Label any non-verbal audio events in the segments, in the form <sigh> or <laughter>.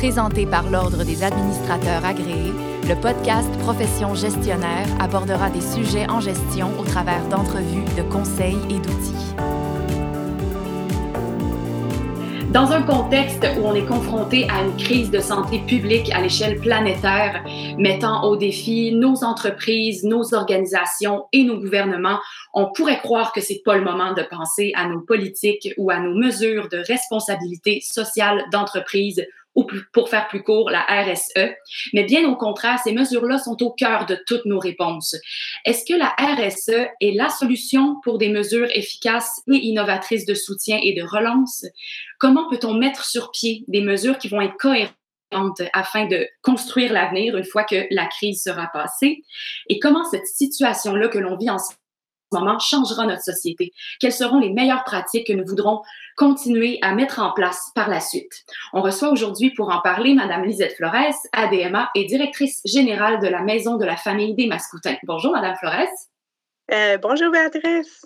Présenté par l'Ordre des administrateurs agréés, le podcast Profession gestionnaire abordera des sujets en gestion au travers d'entrevues, de conseils et d'outils. Dans un contexte où on est confronté à une crise de santé publique à l'échelle planétaire, mettant au défi nos entreprises, nos organisations et nos gouvernements, on pourrait croire que c'est pas le moment de penser à nos politiques ou à nos mesures de responsabilité sociale d'entreprise ou pour faire plus court, la RSE. Mais bien au contraire, ces mesures-là sont au cœur de toutes nos réponses. Est-ce que la RSE est la solution pour des mesures efficaces et innovatrices de soutien et de relance? Comment peut-on mettre sur pied des mesures qui vont être cohérentes afin de construire l'avenir une fois que la crise sera passée? Et comment cette situation-là que l'on vit en ce moment changera notre société? Quelles seront les meilleures pratiques que nous voudrons continuer à mettre en place par la suite? On reçoit aujourd'hui pour en parler Madame Lisette Flores, ADMA et directrice générale de la Maison de la Famille des Mascoutins. Bonjour Madame Flores. Euh, bonjour Béatrice.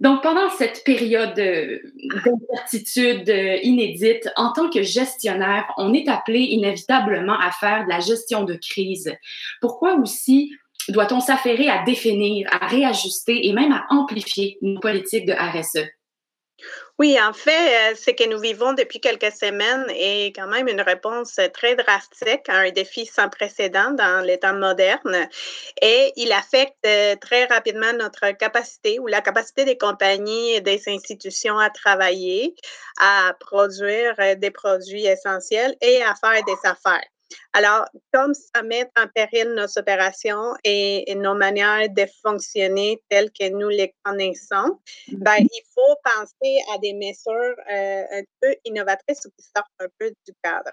Donc, pendant cette période euh, d'incertitude euh, inédite, en tant que gestionnaire, on est appelé inévitablement à faire de la gestion de crise. Pourquoi aussi doit-on s'affairer à définir, à réajuster et même à amplifier nos politiques de RSE? Oui, en fait, euh, ce que nous vivons depuis quelques semaines est quand même une réponse très drastique à un défi sans précédent dans les temps modernes et il affecte euh, très rapidement notre capacité ou la capacité des compagnies et des institutions à travailler, à produire euh, des produits essentiels et à faire des affaires. Alors, comme ça met en péril nos opérations et, nos manières de fonctionner telles que nous les connaissons, ben, mm-hmm. il faut penser à des mesures euh, un peu innovatrices ou qui sortent un peu du cadre.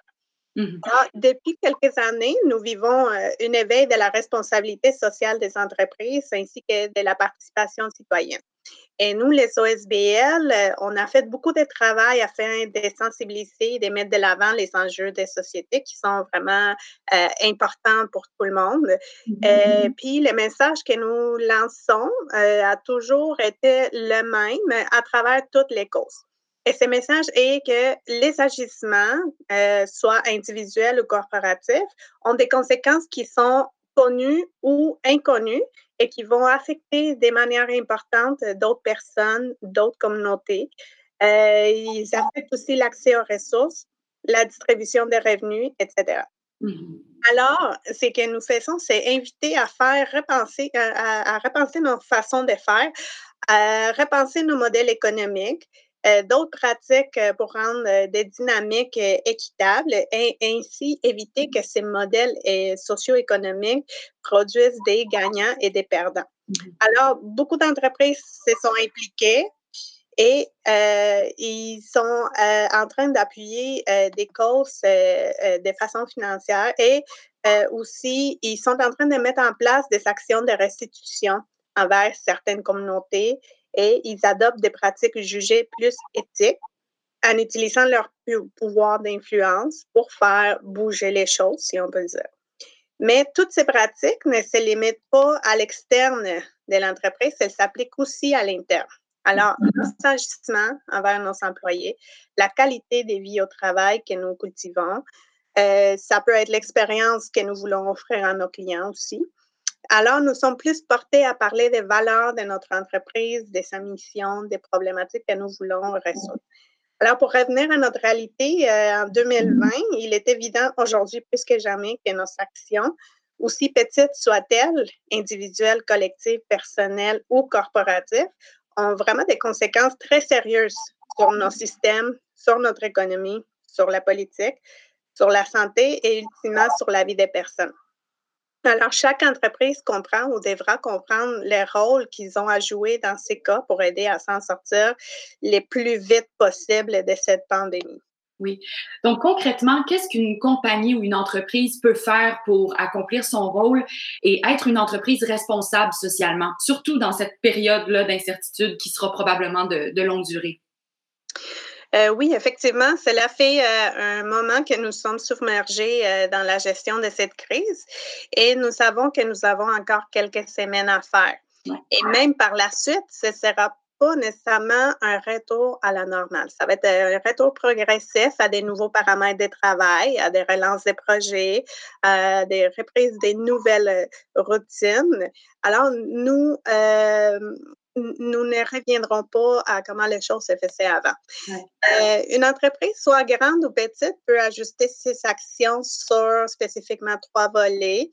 Alors, depuis quelques années, nous vivons euh, une éveil de la responsabilité sociale des entreprises ainsi que de la participation citoyenne. Et nous, les OSBL, euh, on a fait beaucoup de travail afin de sensibiliser, de mettre de l'avant les enjeux des sociétés qui sont vraiment euh, importants pour tout le monde. Et mm-hmm. puis, le message que nous lançons euh, a toujours été le même à travers toutes les causes. Et ce message est que les agissements, soit individuels ou corporatifs, ont des conséquences qui sont connues ou inconnues et qui vont affecter de manière importante d'autres personnes, d'autres communautés. Euh, ils affectent aussi l'accès aux ressources, la distribution des revenus, etc. Mm-hmm. Alors, ce que nous faisons, c'est inviter à faire repenser, euh, à, à repenser nos façons de faire, à repenser nos modèles économiques, d'autres pratiques euh, pour rendre euh, des dynamiques équitables et ainsi éviter que ces modèles socio-économiques produisent des gagnants et des perdants. Mmh Alors, beaucoup d'entreprises se sont impliquées et ils sont en train d'appuyer des causes de façon financière et aussi ils sont en train de mettre en place des actions de restitution envers certaines communautés et ils adoptent des pratiques jugées plus éthiques en utilisant leur pouvoir d'influence pour faire bouger les choses, si on peut dire. Mais toutes ces pratiques ne se limitent pas à l'externe de l'entreprise, elles s'appliquent aussi à l'interne. Alors, l'enrichissement envers nos employés, la qualité des vies au travail que nous cultivons, euh, ça peut être l'expérience que nous voulons offrir à nos clients aussi. Alors, nous sommes plus portés à parler des valeurs de notre entreprise, de sa mission, des problématiques que nous voulons résoudre. Alors, pour revenir à notre réalité, euh, en 2020, il est évident aujourd'hui plus que jamais que nos actions, aussi petites soient-elles, individuelles, collectives, personnelles ou corporatives, ont vraiment des conséquences très sérieuses sur nos systèmes, sur notre économie, sur la politique, sur la santé et ultimement sur la vie des personnes. Alors, chaque entreprise comprend ou devra comprendre les rôles qu'ils ont à jouer dans ces cas pour aider à s'en sortir le plus vite possible de cette pandémie. Oui. Donc, concrètement, qu'est-ce qu'une compagnie ou une entreprise peut faire pour accomplir son rôle et être une entreprise responsable socialement, surtout dans cette période-là d'incertitude qui sera probablement de, de longue durée? Euh, oui, effectivement, cela fait euh, un moment que nous sommes submergés euh, dans la gestion de cette crise et nous savons que nous avons encore quelques semaines à faire. Et même par la suite, ce ne sera pas nécessairement un retour à la normale. Ça va être un retour progressif à des nouveaux paramètres de travail, à des relances des projets, à des reprises des nouvelles routines. Alors, nous, nous ne reviendrons pas à comment les choses se faisaient avant. Euh, une entreprise, soit grande ou petite, peut ajuster ses actions sur spécifiquement trois volets.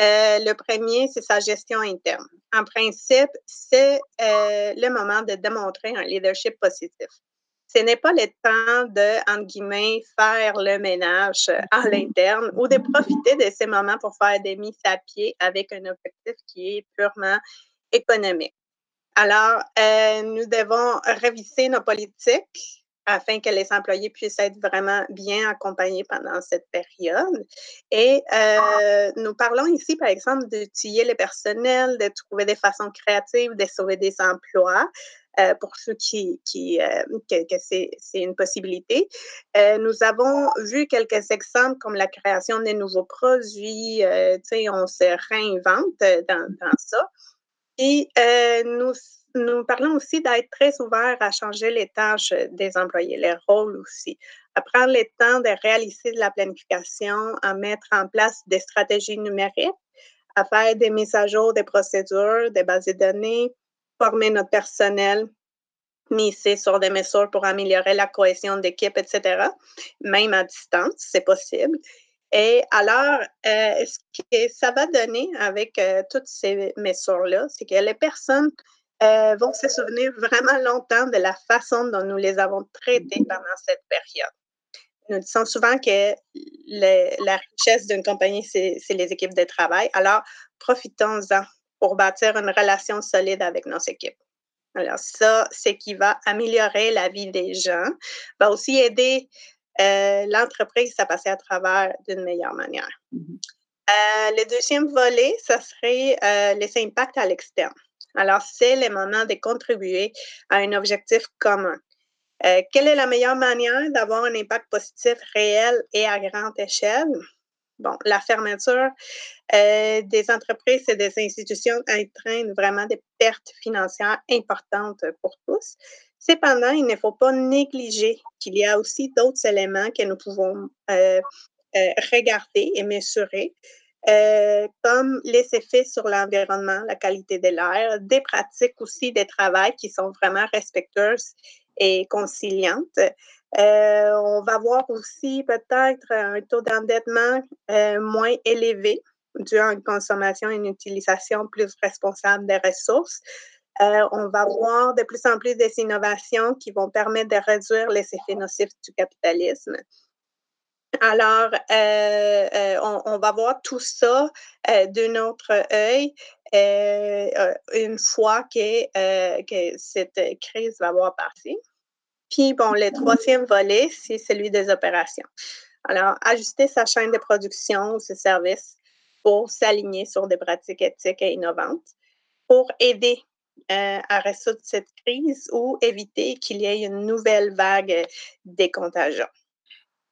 Euh, le premier, c'est sa gestion interne. En principe, c'est euh, le moment de démontrer un leadership positif. Ce n'est pas le temps de, entre guillemets, faire le ménage à <laughs> l'interne ou de profiter de ces moments pour faire des mises à pied avec un objectif qui est purement économique. Alors, euh, nous devons réviser nos politiques afin que les employés puissent être vraiment bien accompagnés pendant cette période. Et euh, nous parlons ici, par exemple, d'utiliser les personnels, de trouver des façons créatives de sauver des emplois. Euh, pour ceux qui, que, c'est une possibilité. nous avons vu quelques exemples comme la création de nouveaux produits. tu sais, on se réinvente dans ça. Et euh, nous, nous parlons aussi d'être très ouverts à changer les tâches des employés, les rôles aussi, à prendre le temps de réaliser de la planification, à mettre en place des stratégies numériques, à faire des mises à jour des procédures, des bases de données, former notre personnel, miser sur des mesures pour améliorer la cohésion d'équipe, etc., même à distance, c'est possible. Et alors, euh, ce que ça va donner avec euh, toutes ces mesures-là, c'est que les personnes euh, vont se souvenir vraiment longtemps de la façon dont nous les avons traitées pendant cette période. Nous disons souvent que la richesse d'une compagnie, c'est les équipes de travail. Alors, profitons-en pour bâtir une relation solide avec nos équipes. Alors, ça, c'est qui va améliorer la vie des gens, va aussi aider euh, l'entreprise à passer à travers d'une meilleure manière. Mmh euh, le deuxième volet, ce serait euh, les impacts à l'externe. Alors, c'est le moment de contribuer à un objectif commun. quelle est la meilleure manière d'avoir un impact positif réel et à grande échelle? Bon, la fermeture des entreprises et des institutions entraîne vraiment des pertes financières importantes pour tous. Cependant, il ne faut pas négliger qu'il y a aussi d'autres éléments que nous pouvons euh, euh, regarder et mesurer, euh, comme les effets sur l'environnement, la qualité de l'air, des pratiques aussi de travail qui sont vraiment respectueuses et conciliantes. on va voir aussi peut-être un taux d'endettement moins élevé dû à une consommation et une utilisation plus responsable des ressources. Euh, on va voir de plus en plus des innovations qui vont permettre de réduire les effets nocifs du capitalisme. Alors, euh, euh, on, va voir tout ça d'un autre œil une fois que, que, cette crise va avoir passé. Puis, bon, le troisième volet, c'est celui des opérations. Alors, ajuster sa chaîne de production ou ses services pour s'aligner sur des pratiques éthiques et innovantes, pour aider euh, à résoudre cette crise ou éviter qu'il y ait une nouvelle vague des contagions?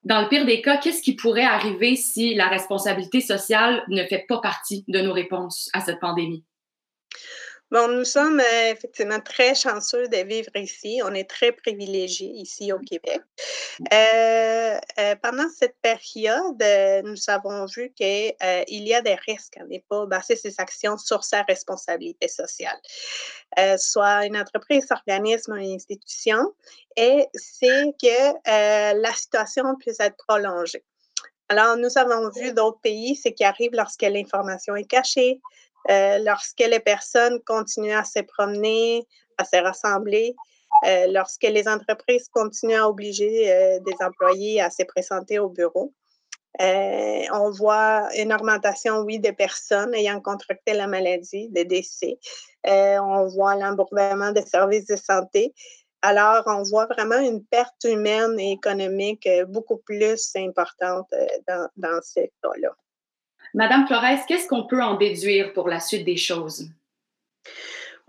Dans le pire des cas, qu'est-ce qui pourrait arriver si la responsabilité sociale ne fait pas partie de nos réponses à cette pandémie? Bon, nous sommes euh, effectivement très chanceux de vivre ici. On est très privilégiés ici au Québec. Euh, euh, pendant cette période, nous avons vu qu'il y a des risques à ne pas baser ses actions sur sa responsabilité sociale, soit une entreprise, organisme une institution, et c'est que la situation puisse être prolongée. Alors, nous avons vu d'autres pays, ce qui arrive lorsque l'information est cachée, euh, lorsque les personnes continuent à se promener, à se rassembler, euh, lorsque les entreprises continuent à obliger euh, des employés à se présenter au bureau. on voit une augmentation, oui, des personnes ayant contracté la maladie, des décès. on voit l'embourbement des services de santé. Alors, on voit vraiment une perte humaine et économique beaucoup plus importante dans, dans ce cas-là. Madame Flores, qu'est-ce qu'on peut en déduire pour la suite des choses?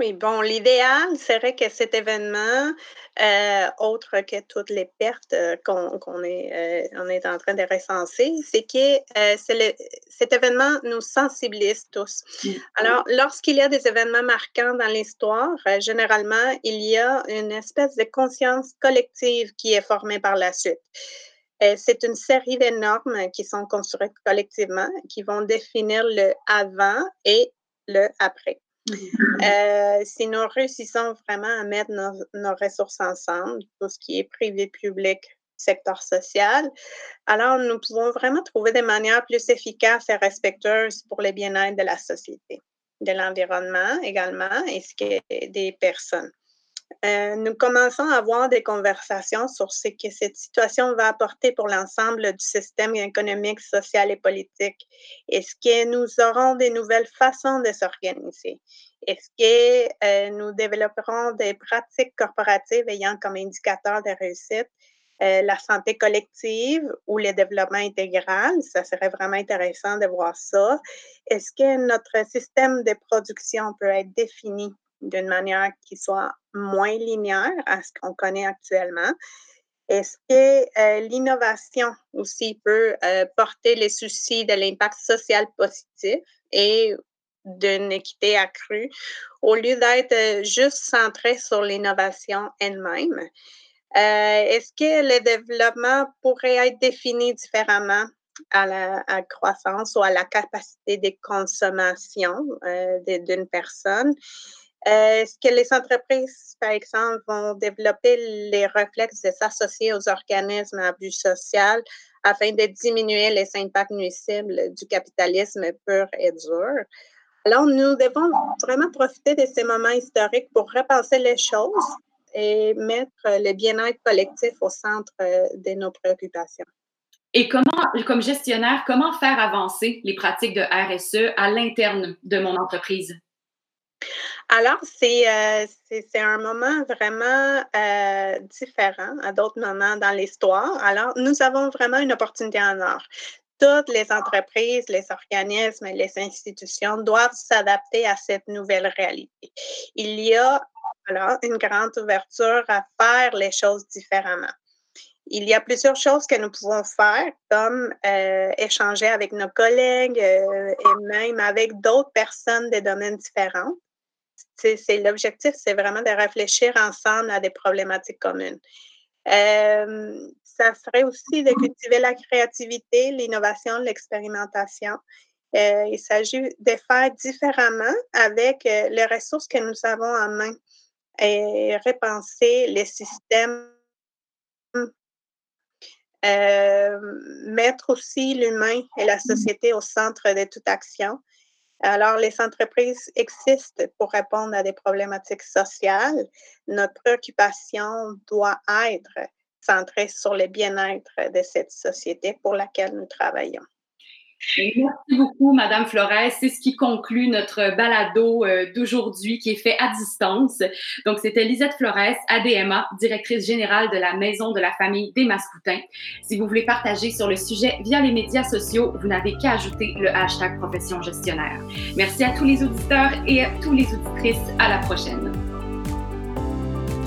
Oui, bon, l'idéal serait que cet événement, euh, autre que toutes les pertes euh, qu'on est, euh, on est en train de recenser, c'est que cet événement nous sensibilise tous. Mmh. Alors, lorsqu'il y a des événements marquants dans l'histoire, généralement, il y a une espèce de conscience collective qui est formée par la suite. C'est une série de normes qui sont construites collectivement, qui vont définir le avant et le après. Euh, si nous réussissons vraiment à mettre nos, ressources ensemble, tout ce qui est privé, public, secteur social, alors nous pouvons vraiment trouver des manières plus efficaces et respectueuses pour le bien-être de la société, de l'environnement également, et ce des personnes. Euh, nous commençons à avoir des conversations sur ce que cette situation va apporter pour l'ensemble du système économique, social et politique. Est-ce que nous aurons des nouvelles façons de s'organiser? Est-ce que euh, nous développerons des pratiques corporatives ayant comme indicateur de réussite euh, la santé collective ou le développement intégral? Ça serait vraiment intéressant de voir ça. Est-ce que notre système de production peut être défini? D'une manière qui soit moins linéaire à ce qu'on connaît actuellement. Est-ce que euh, l'innovation aussi peut euh, porter les soucis de l'impact social positif et d'une équité accrue? Au lieu d'être euh, juste centré sur l'innovation elle-même? Est-ce que le développement pourrait être défini différemment à la croissance ou à la capacité de consommation d'une personne? Est-ce que les entreprises, par exemple, vont développer les réflexes de s'associer aux organismes à but social afin de diminuer les impacts nuisibles du capitalisme pur et dur? Alors, nous devons vraiment profiter de ces moments historiques pour repenser les choses et mettre le bien-être collectif au centre de nos préoccupations. Et comment, comme gestionnaire, comment faire avancer les pratiques de RSE à l'interne de mon entreprise? Alors, euh, c'est un moment vraiment euh, différent à d'autres moments dans l'histoire. Alors, nous avons vraiment une opportunité en or. Toutes les entreprises, les organismes les institutions doivent s'adapter à cette nouvelle réalité. Il y a alors une grande ouverture à faire les choses différemment. Il y a plusieurs choses que nous pouvons faire, comme euh, échanger avec nos collègues et même avec d'autres personnes des domaines différents c'est l'objectif, c'est vraiment de réfléchir ensemble à des problématiques communes. ça serait aussi de cultiver la créativité, l'innovation, l'expérimentation. Euh, il s'agit de faire différemment avec euh, les ressources que nous avons en main et repenser les systèmes, mettre aussi l'humain et la société au centre de toute action. Alors, les entreprises existent pour répondre à des problématiques sociales. Notre préoccupation doit être centrée sur le bien-être de cette société pour laquelle nous travaillons. Merci beaucoup, Madame Flores. C'est ce qui conclut notre balado euh, d'aujourd'hui qui est fait à distance. Donc, c'était Lisette Flores, ADMA, directrice générale de la Maison de la famille des Mascoutins. Si vous voulez partager sur le sujet via les médias sociaux, vous n'avez qu'à ajouter le hashtag profession gestionnaire. Merci à tous les auditeurs et à tous les auditrices. À la prochaine.